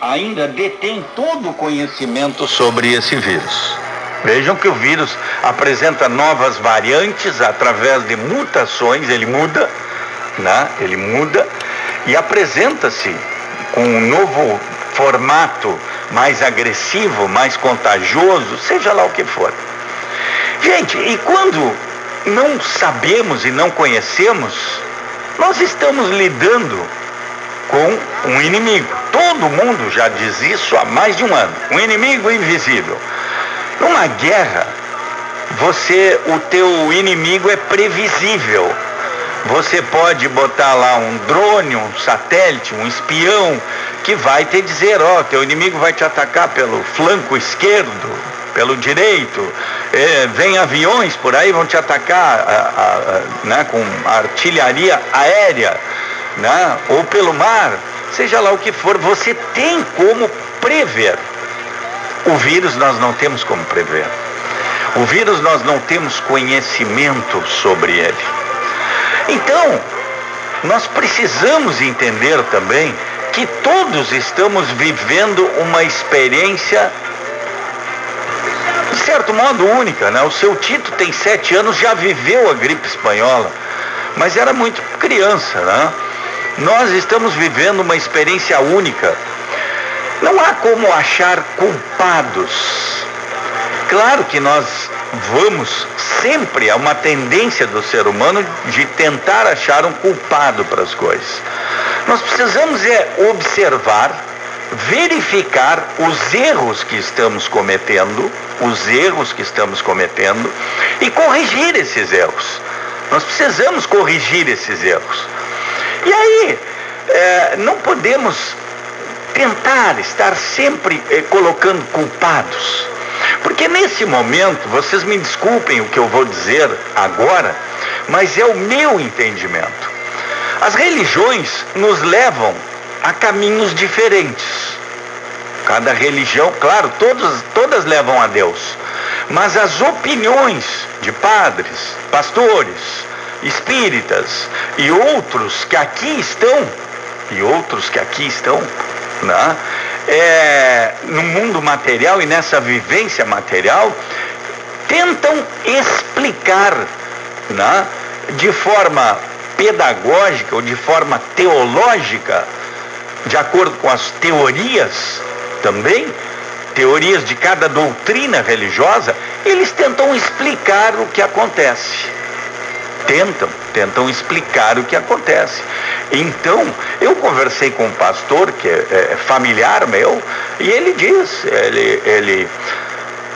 ainda detém todo o conhecimento sobre esse vírus. Vejam que o vírus apresenta novas variantes através de mutações, ele muda, né? Ele muda e apresenta-se com um novo formato mais agressivo, mais contagioso, seja lá o que for. Gente, e quando não sabemos e não conhecemos, nós estamos lidando com um inimigo. Todo mundo já diz isso há mais de um ano. Um inimigo invisível. Numa guerra, você, o teu inimigo é previsível. Você pode botar lá um drone, um satélite, um espião que vai te dizer, ó, oh, teu inimigo vai te atacar pelo flanco esquerdo, pelo direito, é, vem aviões por aí, vão te atacar a, a, a, né, com artilharia aérea, né, ou pelo mar, seja lá o que for, você tem como prever. O vírus nós não temos como prever. O vírus nós não temos conhecimento sobre ele. Então, nós precisamos entender também que todos estamos vivendo uma experiência de certo modo única, né? O seu Tito tem sete anos, já viveu a gripe espanhola, mas era muito criança, né? Nós estamos vivendo uma experiência única. Não há como achar culpados. Claro que nós vamos sempre, há uma tendência do ser humano de tentar achar um culpado para as coisas. Nós precisamos é observar, verificar os erros que estamos cometendo, os erros que estamos cometendo e corrigir esses erros. Nós precisamos corrigir esses erros. E aí, é, não podemos tentar estar sempre é, colocando culpados. Porque nesse momento, vocês me desculpem o que eu vou dizer agora, mas é o meu entendimento. As religiões nos levam a caminhos diferentes. Cada religião, claro, todas levam a Deus. Mas as opiniões de padres, pastores, espíritas e outros que aqui estão, e outros que aqui estão, né? É, no mundo material e nessa vivência material, tentam explicar né? de forma pedagógica ou de forma teológica, de acordo com as teorias também, teorias de cada doutrina religiosa, eles tentam explicar o que acontece tentam, tentam explicar o que acontece. Então, eu conversei com um pastor que é, é familiar meu, e ele diz, ele, ele,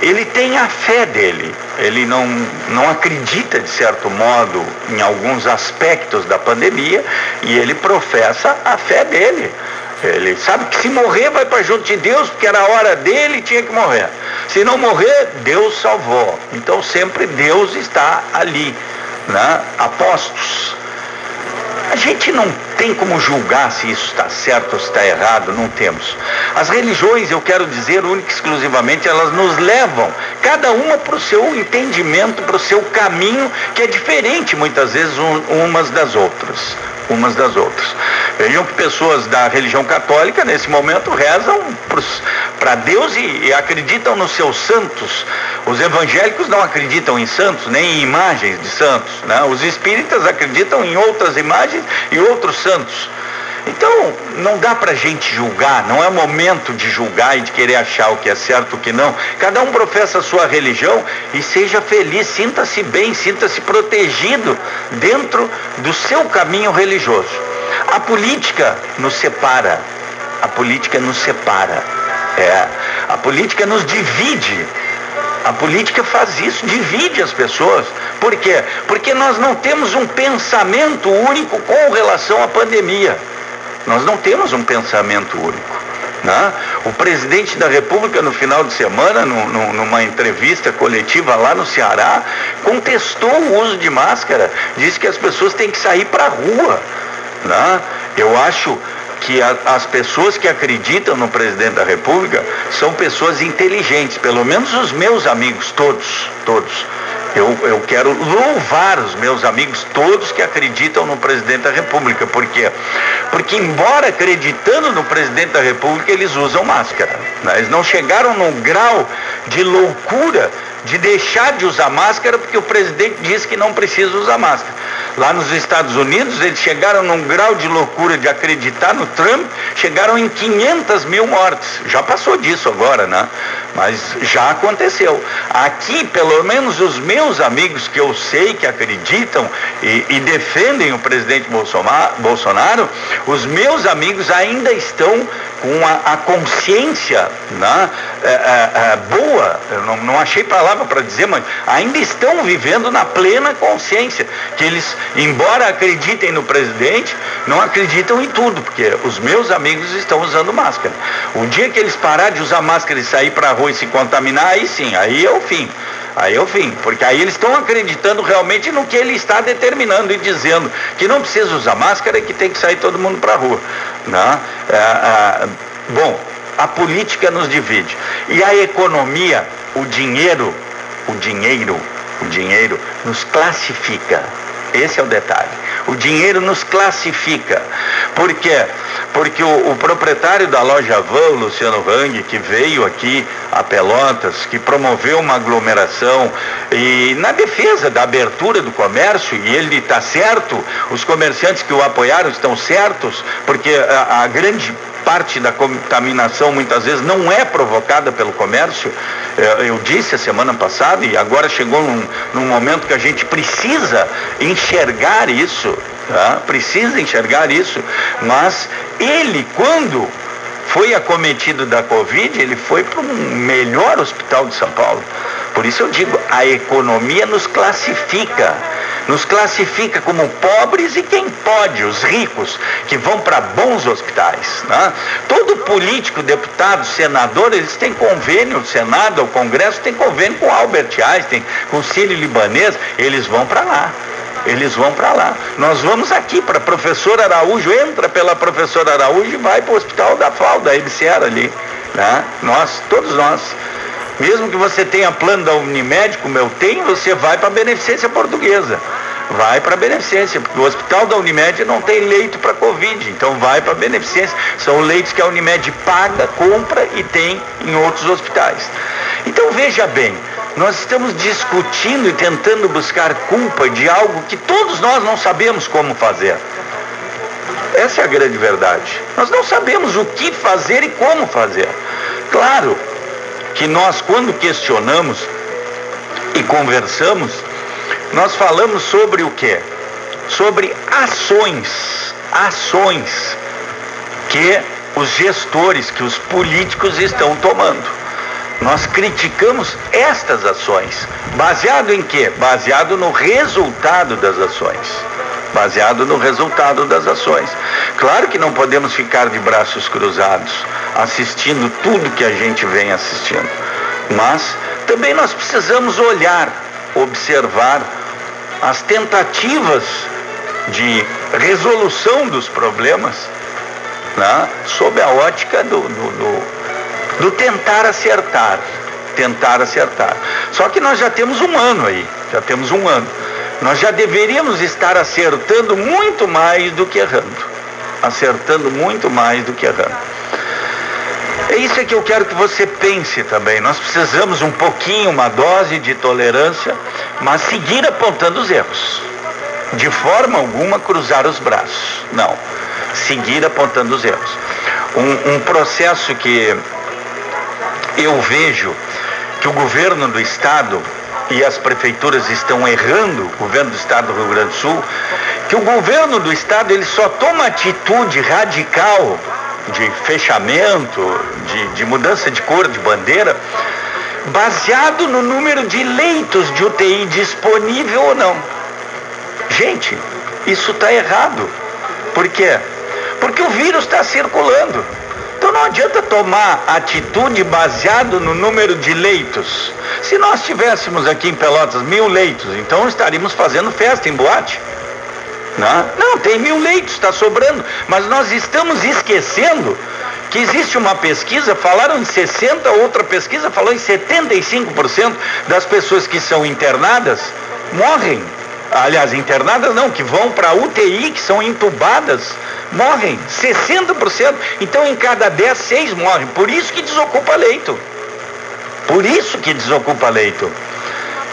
ele tem a fé dele, ele não, não acredita, de certo modo, em alguns aspectos da pandemia, e ele professa a fé dele. Ele sabe que se morrer vai para junto de Deus, porque era a hora dele e tinha que morrer. Se não morrer, Deus salvou. Então sempre Deus está ali né, apostos. A gente não tem como julgar se isso está certo ou se está errado, não temos. As religiões, eu quero dizer, única e exclusivamente, elas nos levam, cada uma para o seu entendimento, para o seu caminho, que é diferente muitas vezes um, umas das outras umas das outras. Vejam que pessoas da religião católica, nesse momento, rezam para Deus e, e, acreditam nos seus santos. Os evangélicos não acreditam em santos, nem em imagens de santos. Né? Os espíritas acreditam em outras imagens e outros santos. Então, não dá para a gente julgar, não é momento de julgar e de querer achar o que é certo e o que não. Cada um professa a sua religião e seja feliz, sinta-se bem, sinta-se protegido dentro do seu caminho religioso. A política nos separa, a política nos separa, é, a política nos divide. A política faz isso, divide as pessoas. Por quê? Porque nós não temos um pensamento único com relação à pandemia. Nós não temos um pensamento único. Né? O presidente da República, no final de semana, no, no, numa entrevista coletiva lá no Ceará, contestou o uso de máscara, disse que as pessoas têm que sair para a rua. Né? Eu acho que a, as pessoas que acreditam no presidente da República são pessoas inteligentes, pelo menos os meus amigos, todos, todos. Eu, eu quero louvar os meus amigos todos que acreditam no presidente da República. Por quê? Porque, embora acreditando no presidente da República, eles usam máscara. Né? Eles não chegaram num grau de loucura de deixar de usar máscara porque o presidente disse que não precisa usar máscara. Lá nos Estados Unidos, eles chegaram num grau de loucura de acreditar no Trump, chegaram em 500 mil mortes. Já passou disso agora, né? Mas já aconteceu. Aqui, pelo menos os meus amigos que eu sei que acreditam e, e defendem o presidente Bolsonaro, os meus amigos ainda estão com a, a consciência né, é, é, é, boa, eu não, não achei palavra para dizer, mas ainda estão vivendo na plena consciência, que eles, embora acreditem no presidente, não acreditam em tudo, porque os meus amigos estão usando máscara. O dia que eles parar de usar máscara e sair para a rua e se contaminar, aí sim, aí é o fim. Aí eu vim, porque aí eles estão acreditando realmente no que ele está determinando e dizendo que não precisa usar máscara e que tem que sair todo mundo para a rua. Né? É, é, bom, a política nos divide. E a economia, o dinheiro, o dinheiro, o dinheiro nos classifica. Esse é o detalhe. O dinheiro nos classifica. Por quê? Porque o, o proprietário da loja Van, Luciano Hang, que veio aqui a Pelotas, que promoveu uma aglomeração e na defesa da abertura do comércio, e ele está certo, os comerciantes que o apoiaram estão certos, porque a, a grande parte da contaminação muitas vezes não é provocada pelo comércio. É, eu disse a semana passada e agora chegou num, num momento que a gente precisa enxergar isso, tá? precisa enxergar isso, mas ele, quando foi acometido da Covid, ele foi para o melhor hospital de São Paulo. Por isso eu digo, a economia nos classifica nos classifica como pobres e quem pode, os ricos, que vão para bons hospitais. Né? Todo político, deputado, senador, eles têm convênio, o Senado, o Congresso tem convênio com Albert Einstein, com o Sírio Libanês, eles vão para lá. Eles vão para lá. Nós vamos aqui para professor Araújo, entra pela professora Araújo e vai para o hospital da FAO, da EBSER ali. Né? Nós, todos nós. Mesmo que você tenha plano da Unimed, como eu tenho, você vai para a beneficência portuguesa. Vai para a beneficência, porque o hospital da Unimed não tem leito para Covid, então vai para a beneficência. São leitos que a Unimed paga, compra e tem em outros hospitais. Então veja bem, nós estamos discutindo e tentando buscar culpa de algo que todos nós não sabemos como fazer. Essa é a grande verdade. Nós não sabemos o que fazer e como fazer. Claro, que nós, quando questionamos e conversamos, nós falamos sobre o que? Sobre ações, ações que os gestores, que os políticos estão tomando. Nós criticamos estas ações. Baseado em quê? Baseado no resultado das ações. Baseado no resultado das ações. Claro que não podemos ficar de braços cruzados assistindo tudo que a gente vem assistindo. Mas também nós precisamos olhar, observar as tentativas de resolução dos problemas né, sob a ótica do, do, do, do tentar acertar. Tentar acertar. Só que nós já temos um ano aí, já temos um ano. Nós já deveríamos estar acertando muito mais do que errando. Acertando muito mais do que errando. É isso que eu quero que você pense também. Nós precisamos um pouquinho, uma dose de tolerância, mas seguir apontando os erros. De forma alguma cruzar os braços. Não. Seguir apontando os erros. Um, um processo que eu vejo que o governo do estado e as prefeituras estão errando, o governo do estado do Rio Grande do Sul, que o governo do estado ele só toma atitude radical de fechamento, de, de mudança de cor de bandeira, baseado no número de leitos de UTI disponível ou não. Gente, isso está errado. Por quê? Porque o vírus está circulando. Então não adianta tomar atitude baseado no número de leitos. Se nós tivéssemos aqui em Pelotas mil leitos, então estaríamos fazendo festa em boate. Não, não tem mil leitos, está sobrando. Mas nós estamos esquecendo que existe uma pesquisa, falaram em 60, outra pesquisa falou em 75% das pessoas que são internadas morrem. Aliás, internadas não, que vão para UTI, que são entubadas, morrem. 60%. Então, em cada 10, 6 morrem. Por isso que desocupa leito. Por isso que desocupa leito.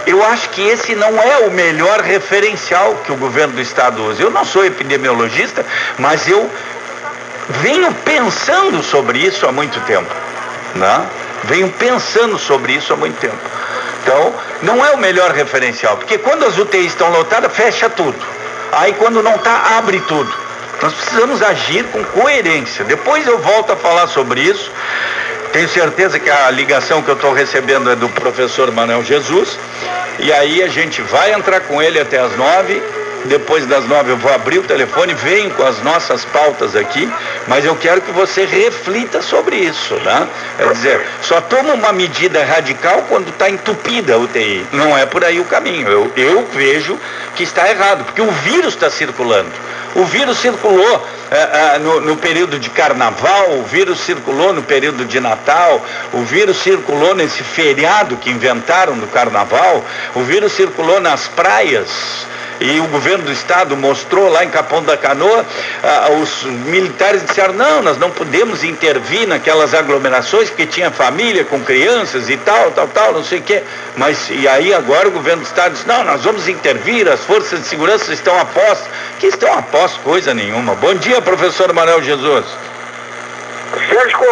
Eu acho que esse não é o melhor referencial que o governo do estado usa. Eu não sou epidemiologista, mas eu venho pensando sobre isso há muito tempo. Né? Venho pensando sobre isso há muito tempo. Então, não é o melhor referencial, porque quando as UTIs estão lotadas, fecha tudo. Aí quando não está, abre tudo. Nós precisamos agir com coerência. Depois eu volto a falar sobre isso. Tenho certeza que a ligação que eu estou recebendo é do professor Manuel Jesus. E aí a gente vai entrar com ele até as nove. Depois das nove eu vou abrir o telefone, venho com as nossas pautas aqui, mas eu quero que você reflita sobre isso, né? É dizer, só toma uma medida radical quando está entupida a UTI. Não é por aí o caminho. Eu, eu vejo que está errado, porque o vírus está circulando. O vírus circulou é, é, no, no, período de carnaval, o vírus circulou no período de Natal, o vírus circulou nesse feriado que inventaram no carnaval, o vírus circulou nas praias. E o governo do estado mostrou lá em Capão da Canoa, ah, os militares disseram, não, nós não podemos intervir naquelas aglomerações porque tinha família com crianças e tal, tal, tal, não sei o quê. Mas e aí agora o governo do estado disse, não, nós vamos intervir, as forças de segurança estão a posto. Que estão a posto coisa nenhuma. Bom dia, professor Manuel Jesus. Sérgio